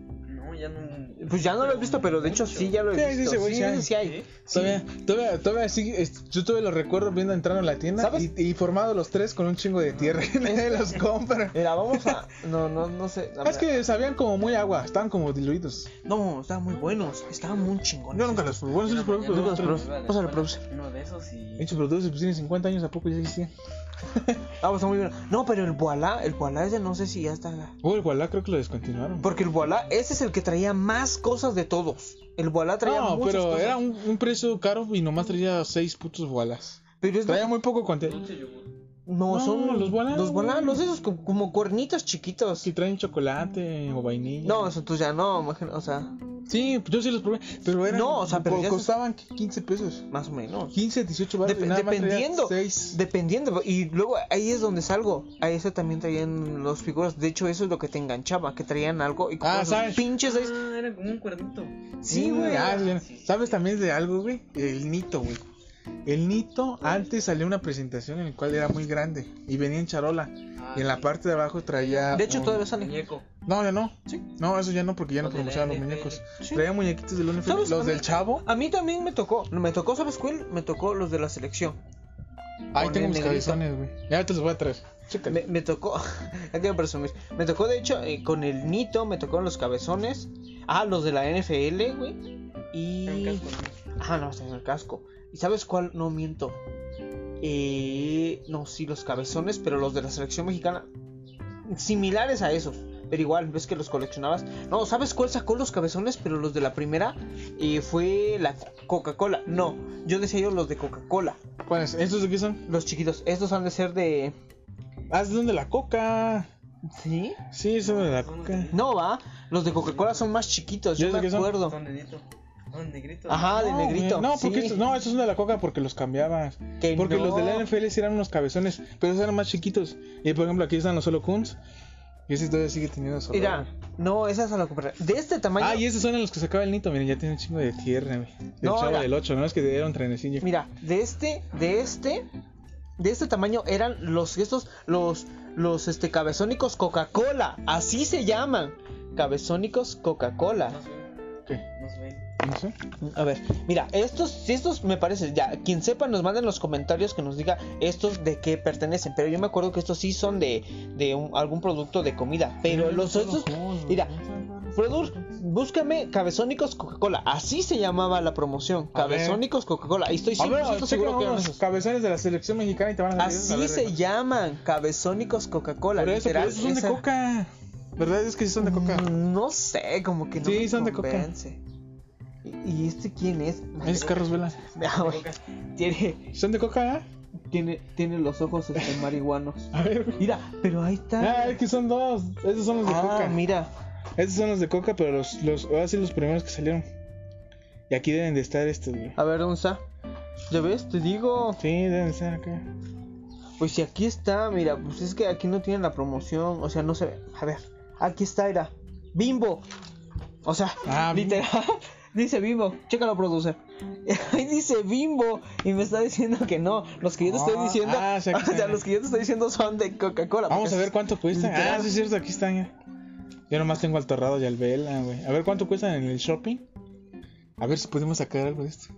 No, ya no.
Pues ya no lo he visto, pero de hecho sí ya lo he
Sí, sí,
visto. Sí,
sí
sí hay.
Todavía, todavía, todavía es- Yo todavía lo recuerdo viendo entrando a la tienda
¿Sabes?
y, y formado los tres con un chingo de tierra y nadie los compra.
Mira, vamos a. No, no, no sé. a
Es
ver.
que sabían como muy agua, estaban como diluidos.
No, estaban muy buenos. Estaban muy chingones.
Yo nunca los probé. Bueno, sí los probé, pero
Nunca los probé. Pásale.
Uno de esos y.
Dicho productos pues tienen 50 años, ¿a poco ya existían? *laughs*
Ah, pues está muy bueno. No, pero el Voilà, el Voilà ese no sé si ya está.
Oh, el Voilà creo que lo descontinuaron.
Porque el Voilà, ese es el que traía más cosas de todos. El Voilà traía
No,
muchas
pero
cosas.
era un, un precio caro y nomás traía 6 putos Voilas.
Pero es
Traía muy poco contenido.
No,
No,
son
los Voilà,
Los esos co- como cuernitos chiquitos.
Si traen chocolate o vainilla.
No, eso tú ya no, imagino, o sea,
Sí, yo sí los probé. Pero eran.
No, o sea, pero
co-
ya se-
costaban 15 pesos.
más o menos.
15, 18 baros.
Dep- dependiendo,
6.
dependiendo, y luego ahí es donde salgo. A eso también traían los figuras. De hecho, eso es lo que te enganchaba, que traían algo y
Ah, ¿sabes?
pinches seis.
Ah, era como un cuernito.
Sí, güey.
Ah, bien. ¿Sabes también de algo, güey? El Nito, güey. El Nito, antes salió una presentación en la cual era muy grande y venía en charola.
Ah,
Y en la parte de abajo traía.
De hecho,
un-
todavía sale.
Muñeco.
No, ya no.
Sí.
No, eso ya no, porque ya no promocionan los
NFL.
muñecos.
Sí.
Traía muñequitos del Los
mí-
del chavo.
A mí también me tocó. Me tocó, ¿sabes cuál? Me tocó los de la selección.
Ahí tengo mis cabezones, güey. Ya te los voy a traer.
Me, me tocó, *laughs* ya quiero presumir. Me tocó, de hecho, eh, con el Nito, me tocó los cabezones. Ah, los de la NFL, güey. Y. Ah, no, en el casco. ¿Y sabes cuál? No miento. Eh, no, sí, los cabezones, pero los de la selección mexicana. Similares a esos. Pero igual, ves que los coleccionabas. No, ¿sabes cuál sacó los cabezones? Pero los de la primera eh, fue la Coca-Cola. No, yo decía yo los de Coca-Cola.
¿Cuáles? ¿Estos de qué son?
Los chiquitos. Estos han de ser de.
Ah, es de la coca.
¿Sí?
Sí, son de la coca.
No, va. Los de Coca-Cola son más chiquitos. Yo
¿Ya sé
me
qué son?
Son negrito. Son negritos.
Ajá, de
No,
negrito.
No, porque
sí.
estos, no, estos son de la coca porque los cambiabas.
Que
Porque
no.
los de la NFL eran unos cabezones, pero esos eran más chiquitos. Y por ejemplo, aquí están los solo Kuns. Y ese todavía sigue teniendo solo.
Mira, no, esa es a la comprar. De este tamaño.
Ah, y esos son en los que sacaba el nito. Miren, ya tiene un chingo de tierra. Del
No,
chavo
mira.
del 8, ¿no? Es que era un trenecillo.
Mira, de este, de este, de este tamaño eran los estos, los, los este cabezónicos Coca-Cola, así se llaman, cabezónicos Coca-Cola.
¿Qué?
No se ven.
No sé.
A ver, mira, estos, si estos me parece, ya, quien sepa nos manda en los comentarios que nos diga estos de qué pertenecen, pero yo me acuerdo que estos sí son de, de un- algún producto de comida, pero los estos, mira, Produr, búscame Cabezónicos Coca-Cola. Así se llamaba la promoción. Cabezónicos Coca-Cola. Y estoy
A ver,
100%
checa
seguro que eran esos.
cabezones de la selección mexicana y te van a salir.
Así se llaman. Cabezónicos Coca-Cola.
Por eso, pero esos son de coca. ¿Verdad? Es que sí son de coca.
Mm, No sé, como que no
Sí,
me
son de coca.
¿Y, este quién es?
Es Carlos Vela.
Ah, tiene,
¿Son de coca? ¿eh?
tiene, tiene los ojos este, *laughs* marihuanos.
A ver.
Mira, pero ahí está.
Ah, es que son dos. Esos son los de
Ah,
coca.
mira.
Estos son los de coca, pero los, los, ahora sí los primeros que salieron. Y aquí deben de estar estos, güey.
A ver, ¿dónde está? ¿Ya ves? Te digo.
Sí, deben de estar acá.
Pues si aquí está, mira, pues es que aquí no tienen la promoción, o sea, no se ve. A ver, aquí está, era Bimbo. O sea,
Ah, Bimbo.
Dice Bimbo. Chécalo, producer. *laughs* Ahí dice Bimbo y me está diciendo que no. Los que yo te estoy
Ah,
diciendo,
ah, *laughs*
o sea, los que yo te estoy diciendo son de Coca-Cola.
Vamos a ver cuánto cuesta. Ah, sí es cierto, aquí están ya. Yo nomás tengo al torrado y al vela, güey. A ver cuánto cuestan en el shopping. A ver si podemos sacar algo de esto.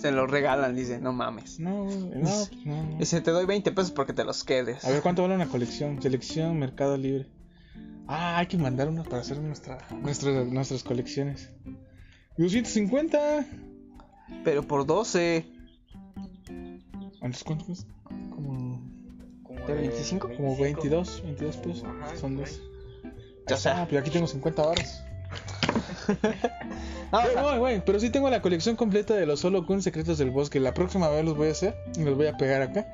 Te lo regalan, dice, no mames.
No, güey, no, pues no, no. *laughs*
Dice, te doy 20 pesos porque te los quedes.
A ver cuánto vale una colección. Selección Mercado Libre. Ah, hay que mandar unos para hacer nuestra, nuestra- nuestras colecciones. 250.
Pero por 12.
¿Entonces cuánto cuesta? Como,
Como
¿De 25?
como 22, 22 pesos.
Ajá,
Son
por
dos.
ahí.
Ahí
O sea-
está, pero aquí tengo 50 baros. *laughs* Güey,
sea,
güey, güey, pero sí tengo la colección completa de los Solo Kun Secretos del Bosque. La próxima vez los voy a hacer y los voy a pegar acá.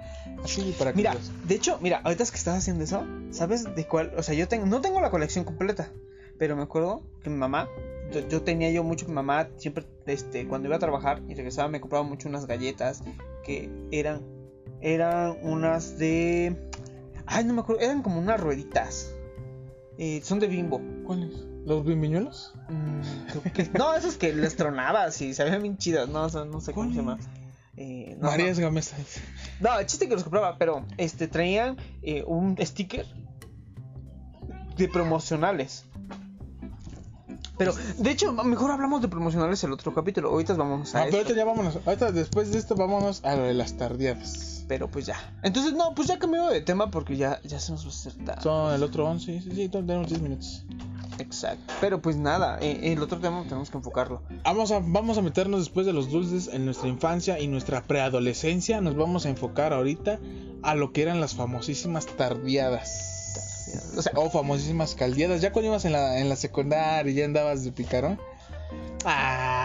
Así para que
Mira,
los-
de hecho, mira, ahorita es que estás haciendo eso, ¿sabes de cuál? O sea, yo tengo, no tengo la colección completa, pero me acuerdo que mi mamá, yo, yo tenía yo mucho, mi mamá siempre, este, cuando iba a trabajar y regresaba me compraba mucho unas galletas que eran, eran unas de, ay, no me acuerdo, eran como unas rueditas, Eh, son de bimbo.
¿Cuáles? ¿Los bimbiñuelos?
Mm, no, esos que les tronabas y se veían bien chidas, no, o sea, no sé cómo se llama. Eh, no,
Marías
no, el chiste que los compraba, pero este traían eh, un sticker de promocionales. Pero, de hecho, mejor hablamos de promocionales el otro capítulo. Ahorita vamos a
Ah, pero
esto,
ahorita ya vámonos. Ahorita después de esto vámonos a lo de las tardiadas.
Pero pues ya. Entonces, no, pues ya cambió de tema porque ya, ya se nos va a hacer tarde.
Son el otro 11. Sí, sí, tenemos 10 minutos.
Exacto. Pero pues nada, eh, el otro tema tenemos que enfocarlo.
Vamos a, vamos a meternos después de los dulces en nuestra infancia y nuestra preadolescencia. Nos vamos a enfocar ahorita a lo que eran las famosísimas tardiadas.
O sea,
O famosísimas caldeadas. Ya cuando ibas en la, en la secundaria y ya andabas de picarón. Ah,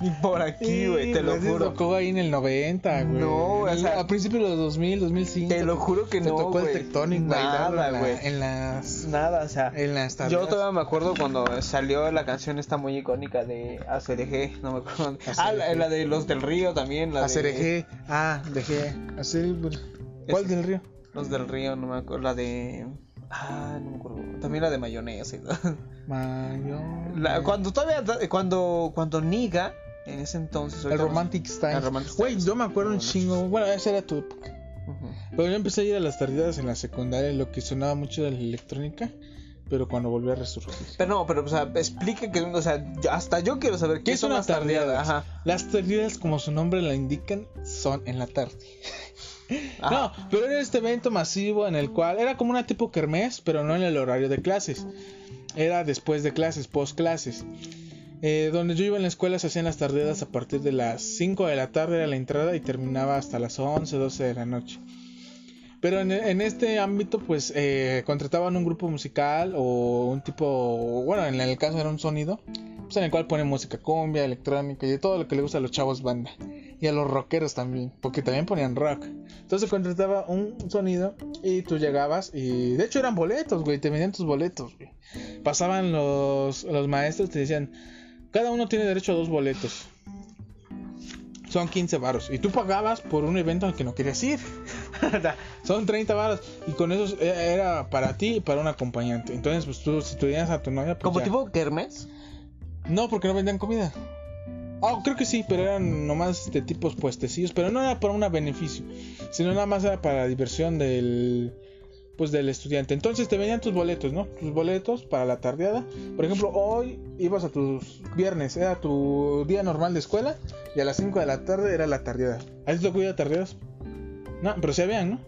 ni *laughs* por aquí, güey, te lo juro.
tocó ahí en el 90, güey.
No, o sea,
a principios de los 2000, 2005.
Te lo juro que
te
no,
tocó el Tectonic
Nada,
bailarlo en, la-
güey.
en las
Nada, o sea.
en las
Yo
tardeadas.
todavía me acuerdo cuando salió la canción esta muy icónica de ACDG, no me acuerdo. Ah, la, de los del río también, la de
Hacer eje, ah, dejé, ¿Cuál
Ese.
del río?
los del río, no me acuerdo, la de ah, no me acuerdo. También la de mayonesa. y todo.
Mayo.
La- cuando todavía cuando cuando Niga en ese entonces
el. Romantic Style. Güey, yo me acuerdo un chingo. Bueno, esa era tu época. Pero yo empecé a ir a las tardeadas en la secundaria, lo que sonaba mucho de la electrónica, pero cuando volvió a resurgir.
Pero no, pero o sea, explique que o sea, hasta yo quiero saber qué,
¿Qué
son las
las
tardeadas.
tardeadas?
Ajá.
Las tardeadas, como su nombre la indican, son en la tarde.
Ajá.
No, pero era este evento masivo en el cual era como una tipo kermés, pero no en el horario de clases. Era después de clases, post clases. Eh, donde yo iba en la escuela se hacían las tardeadas a partir de las 5 de la tarde era la entrada y terminaba hasta las 11, 12 de la noche. Pero en, en este ámbito pues eh, contrataban un grupo musical o un tipo, bueno en el caso era un sonido, pues en el cual ponen música cumbia, electrónica y de todo lo que le gusta a los chavos banda. Y a los rockeros también, porque también ponían rock. Entonces contrataba un sonido y tú llegabas y de hecho eran boletos, güey, te vendían tus boletos, güey. Pasaban los, los maestros, te decían, cada uno tiene derecho a dos boletos. Son 15 varos. Y tú pagabas por un evento al que no querías ir. *laughs* Son 30 varos. Y con eso e- era para ti y para un acompañante. Entonces, pues tú, si tú tenías a tu novia, pues
Como
ya.
tipo Kermes.
No, porque no vendían comida. Ah, creo que sí, pero eran nomás de tipos puestecillos. Pero no era para un beneficio, sino nada más era para la diversión del, pues del estudiante. Entonces te vendían tus boletos, ¿no? Tus boletos para la tardeada. Por ejemplo, hoy ibas a tus viernes, era tu día normal de escuela. Y a las 5 de la tarde era la tardeada. ¿A ti te tocó ir a tardeadas? No, pero se habían, ¿no?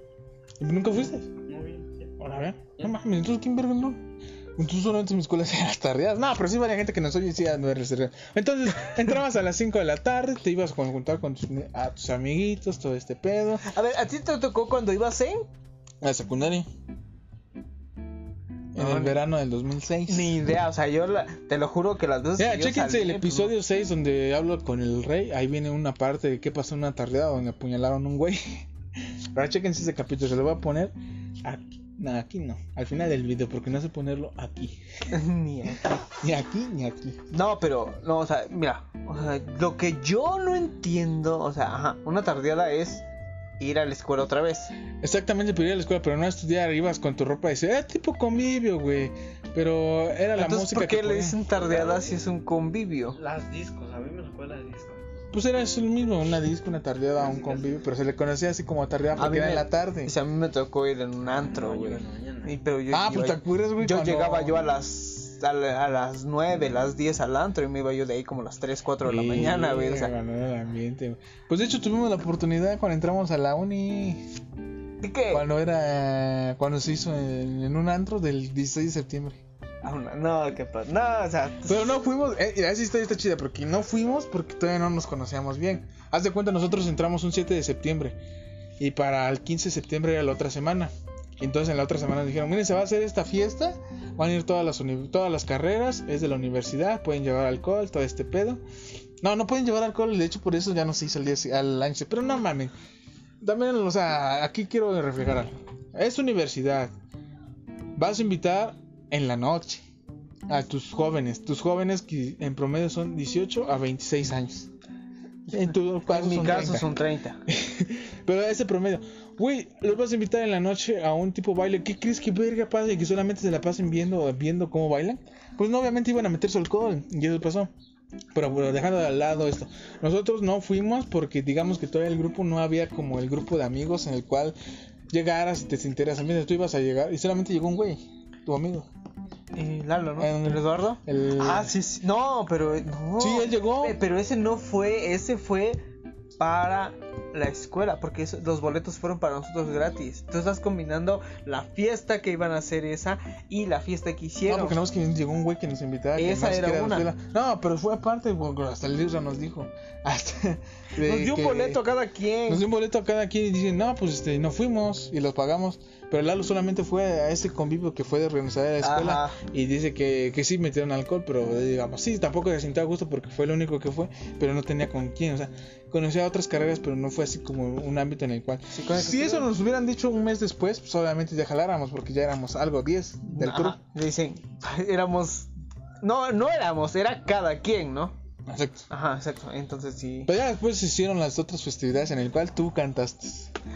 ¿Y ¿Nunca fuiste?
Muy bien.
Ahora ver. No mames, entonces ¿quién verga no? Entonces solamente en mi escuela *laughs* hacía las tardeadas. No, pero sí había gente que nos oye y sí a no reservar. Entonces, entrabas a las 5 de la tarde, te ibas a juntar con tus, a tus amiguitos, todo este pedo.
A ver, ¿a ti te tocó cuando ibas en?
A la secundaria. En
No,
el verano del 2006.
Ni idea, o sea, yo la- te lo juro que las veces
Ya,
yo
chéquense el episodio 6 donde hablo con el rey. Ahí viene una parte de qué pasó en una tardeada donde apuñalaron un güey. *laughs* Ahora chéquense ese capítulo, se lo voy a poner aquí. No, aquí no. Al final del video, porque no sé ponerlo aquí. *laughs*
Ni idea.
Ni aquí ni aquí.
No, pero, no, o sea, mira, o sea, lo que yo no entiendo, o sea, ajá, una tardeada es ir a la escuela otra vez.
Exactamente, pero ir a la escuela, pero no a estudiar. Ibas con tu ropa y decías, era tipo convivio, güey. Pero era la
Entonces,
música
¿por qué
que
le dicen tardeada si es un convivio?
Las discos, a mí me tocó las discos.
Pues era eso lo mismo, una disco, una tardeada, un convivio. Pero se le conocía así como tardeada
A
porque era en la tarde.
O sea, a mí me tocó ir en un antro,
No,
güey.
yo,
ah, pues te acuerdas, güey.
yo
cuando-
llegaba yo a las a, la- a las 9, las 10 al antro y me iba yo de ahí como a las 3, 4 de la
Sí,
mañana, güey. O sea,
ganó el ambiente. güey. Pues de hecho tuvimos la oportunidad cuando entramos a la uni.
¿y qué?
Cuando era. Cuando se hizo en, en un antro del 16 de septiembre.
Ah, No, qué pasa. No, o sea,
Pero no fuimos, eh, esa historia está chida porque no fuimos porque todavía no nos conocíamos bien. Haz de cuenta, nosotros entramos un 7 de septiembre y para el 15 de septiembre era la otra semana. Y entonces en la otra semana dijeron, miren, se va a hacer esta fiesta, van a ir todas las, todas las carreras, es de la universidad, pueden llevar alcohol, todo este pedo. No, no pueden llevar alcohol, de hecho por eso ya no se hizo el día al año. Pero no mames. También, o sea, aquí quiero reflejar algo. Es universidad. Vas a invitar en la noche a tus jóvenes. Tus jóvenes que en promedio son 18 a 26 años. En tu caso
En mi
son
caso
30.
son 30. *laughs*
Pero ese promedio. Güey, los vas a invitar en la noche a un tipo baile. ¿Qué crees que verga pasa? Y que solamente se la pasen viendo, viendo cómo bailan. Pues no, obviamente iban a meter su alcohol. Y eso pasó. Pero, pero dejando de lado esto. Nosotros no fuimos porque digamos que todavía el grupo no había como el grupo de amigos en el cual llegaras y te sintieras ambiente. Tú ibas a llegar y solamente llegó un güey, tu amigo.
Eh, Lalo, ¿no? ¿El Eduardo?
El...
Ah, sí, sí. No, pero. No.
Sí, él llegó.
Pe- Pero ese no fue. Ese fue para la escuela. Porque eso- los boletos fueron para nosotros gratis. Tú estás combinando la fiesta que iban a hacer esa y la fiesta que
No,
hicieron.
porque no es que llegó un güey que nos invitaba.
Esa era una.
No, pero fue aparte, hasta el libro nos dijo. *laughs* Hasta
Nos dio un boleto a cada quien.
Nos dio un boleto a cada quien y dicen, no, pues este, no fuimos y los pagamos. Pero Lalo solamente fue a ese convivio que fue de organizar de la escuela
Ajá.
y dice que, que sí metieron alcohol, pero digamos, sí, tampoco se sintió a gusto porque fue lo único que fue, pero no tenía con quién. O sea, conocía otras carreras, pero no fue así como un ámbito en el cual.
Sí,
si
sí.
eso nos hubieran dicho un mes después, pues obviamente ya jaláramos porque ya éramos algo 10 del crew.
Dicen, *laughs* éramos. No, no éramos, era cada quien, ¿no?
Exacto.
Ajá, exacto. Entonces sí.
Pero ya después se hicieron las otras festividades en el cual tú cantaste.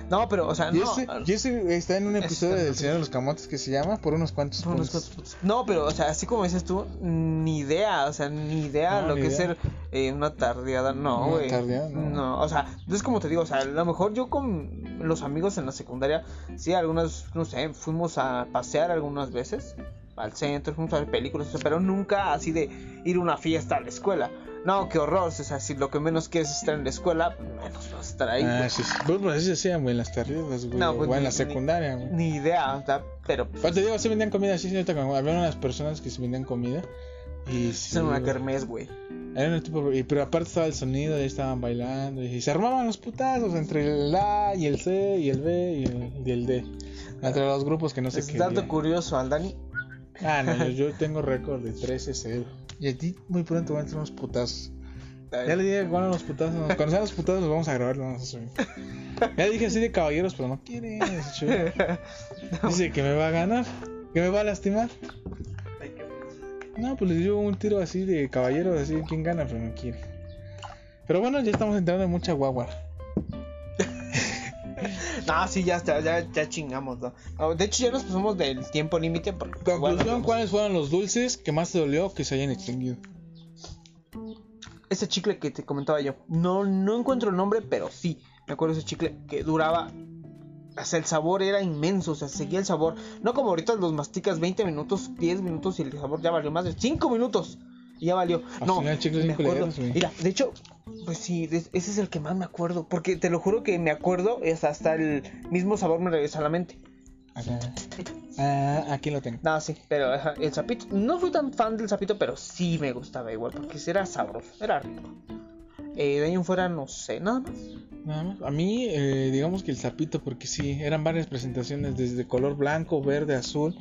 No, pero, o sea,
Y
no.
ese, y ese está en un episodio del
otro
Señor de los Camotes que se llama Por unos cuantos
Son unos
puntos.
cuantos puntos. No, pero, o sea, así como dices tú, ni idea, o sea, ni idea
No,
lo
ni
que es ser eh, una tardeada, no,
Una
güey.
tardeada, no.
o sea, es como te digo, o sea, a lo mejor yo con los amigos en la secundaria, sí, algunas, no sé, fuimos a pasear algunas veces al centro, fuimos a ver películas, pero nunca así de ir a una fiesta a la escuela. No, qué horror, sea, si lo que menos quieres es estar en la escuela, pues menos vas a estar ahí.
Ah, sí, sí. Pues, pues así se hacían, güey, en las tardes, güey.
No, pues,
o en
ni-
la
ni-
secundaria, güey.
Ni idea, o sea, pero
Pero te digo, sí vendían comida, sí, señorita. Había unas personas que se vendían comida. Y sí,
es una kermés, güey.
Era un tipo, y- pero aparte estaba el sonido, y estaban bailando. Y se armaban los putazos entre el A y el C y el B y el, y el D. Entre los grupos que no sé
Es
qué.
dato curioso al Dani.
Ah, no, yo, yo *laughs* tengo récord de 13-0. Y a ti muy pronto van a entrar unos putazos. Ya le dije cuándo los putazos. Cuando sean los putazos los vamos a grabar. los vamos a subir. Ya dije así de caballeros, pero no quiere. *laughs* ese chulo. Dice que me va a ganar. Que me va a lastimar. No, pues le dio un tiro así de caballero, así de quién gana, pero no quiere. Pero bueno, ya estamos entrando en mucha guagua.
No, sí, ya está, ya, ya chingamos, ¿no? De hecho, ya nos pasamos del tiempo límite.
Conclusión, ¿cuáles fueron los dulces que más te dolió que se hayan extinguido?
Ese chicle que te comentaba yo. No, no encuentro el nombre, pero sí. Me acuerdo ese chicle que duraba. O sea, el sabor era inmenso, o sea, seguía el sabor. No como ahorita los masticas 20 minutos, 10 minutos y el sabor ya valió más de 5 minutos. Y ya valió.
Al
no,
final, chicles
me acuerdo. Mira, de hecho, pues sí, ese es el que más me acuerdo. Porque te lo juro que me acuerdo, es hasta el mismo sabor me regresa a la mente.
Acá. Ah, aquí lo tengo.
No, sí, pero el sapito. No fui tan fan del sapito, pero sí me gustaba igual, porque era sabroso, era rico. Eh, de ahí en fuera, no sé, nada más.
Nada más. A mí, eh, digamos que el sapito, porque sí, eran varias presentaciones, desde color blanco, verde, azul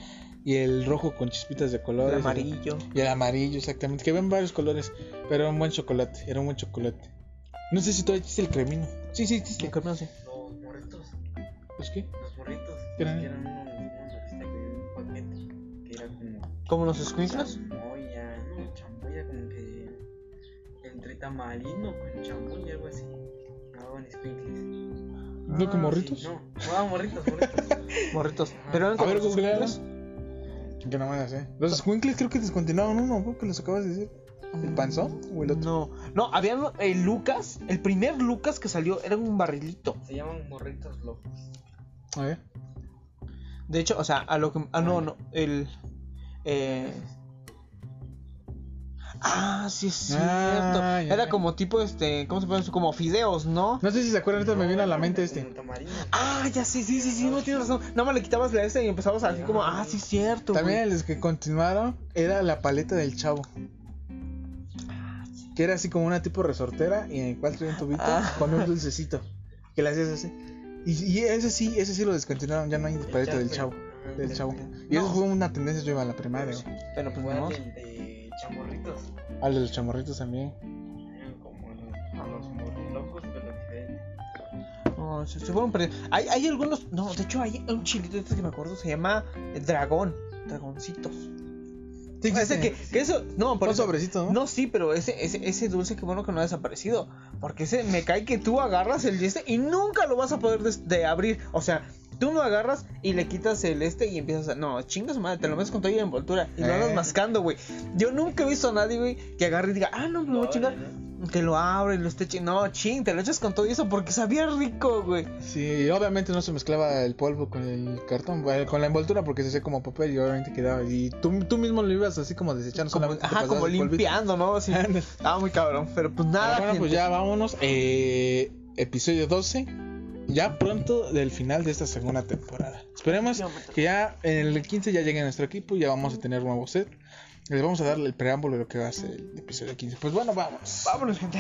y el rojo con chispitas de
El
colores.
amarillo.
Y el amarillo, exactamente. Que ven varios colores, pero era un buen chocolate, era un buen chocolate. No sé si todavía existe el cremino. Sí, sí, existe.
Sí, no sé.
Los morritos.
¿Pues qué?
Los morritos.
¿Qué eran?
Que eran unos, unos un paquete. Que era como.
¿Como los squinkles?
Chamoya. No, chamoya como que. Entre tamarino con chamoya, algo así. Jugaban squinkles.
¿No con morritos?
No, jugaban morritos, morritos. *laughs*
Morritos. Pero
A ver,
los
Que no me sé. Los squinkles creo que descontinuaron uno, ¿no? Que los acabas de decir. ¿El panzón o el otro?
No, no, había el Lucas, el primer Lucas que salió era un barrilito.
Se llaman morritos locos.
A ver.
De hecho, o sea, a lo que. Ah, no, no, el. Eh. Ah, sí es cierto.
Ah, ya.
Era como tipo este. ¿Cómo se puede decir? Como fideos, ¿no?
No sé si se acuerdan, ahorita me viene a la mente este.
Ah, ya sí, sí, sí, sí, no tienes razón. Nada más le quitabas la S y empezabas así como, ah, sí, es cierto.
También
güey.
los que continuaron era la paleta del chavo. Que era así como una tipo resortera y en el cual traía un tubito
Ah.
con un dulcecito. Que le hacías así. Y, y ese sí, ese sí lo descontinuaron, ya no hay paleta del chavo. Del chavo. Y eso fue una tendencia, yo iba a la primaria.
Pero pues
Igual
no.
el de chamorritos.
Al de los chamorritos también.
Como los, los morrilocos.
No, se, se fueron perdiendo. Hay, hay algunos. No, de hecho, hay un chilito este que me acuerdo. Se llama eh, Dragón. Dragoncitos.
Sí,
Ese que, que eso. No, por eso.
sobrecito, ¿no?
No, sí, pero ese, ese, ese dulce, qué bueno que no ha desaparecido. Porque ese me cae que tú agarras el este y nunca lo vas a poder de abrir. O sea, tú lo agarras y le quitas el este y empiezas a. No, chingas madre, te lo metes con toda la envoltura y lo andas
Eh.
mascando, güey. Yo nunca he visto a nadie, güey, que agarre y diga, ah, no, me lo voy a chingar. Que lo abra y lo esté chingando. No, ching, te lo echas con todo eso porque sabía rico, güey.
Sí, y obviamente no se mezclaba el polvo con el cartón, con la envoltura porque se hacía como papel y obviamente quedaba. Y tú, tú mismo lo ibas así como desechando
Como,
solamente te
ajá, como limpiando, ¿no? Así. Estaba muy cabrón. Pero pues nada.
Pero bueno, pues ya vámonos. Eh, episodio 12. Ya pronto del final de esta segunda temporada. Esperemos que ya en el 15 ya llegue nuestro equipo y ya vamos a tener nuevo set. Les vamos a darle el preámbulo de lo que va a ser el episodio 15. Pues bueno, vamos.
Vámonos, gente.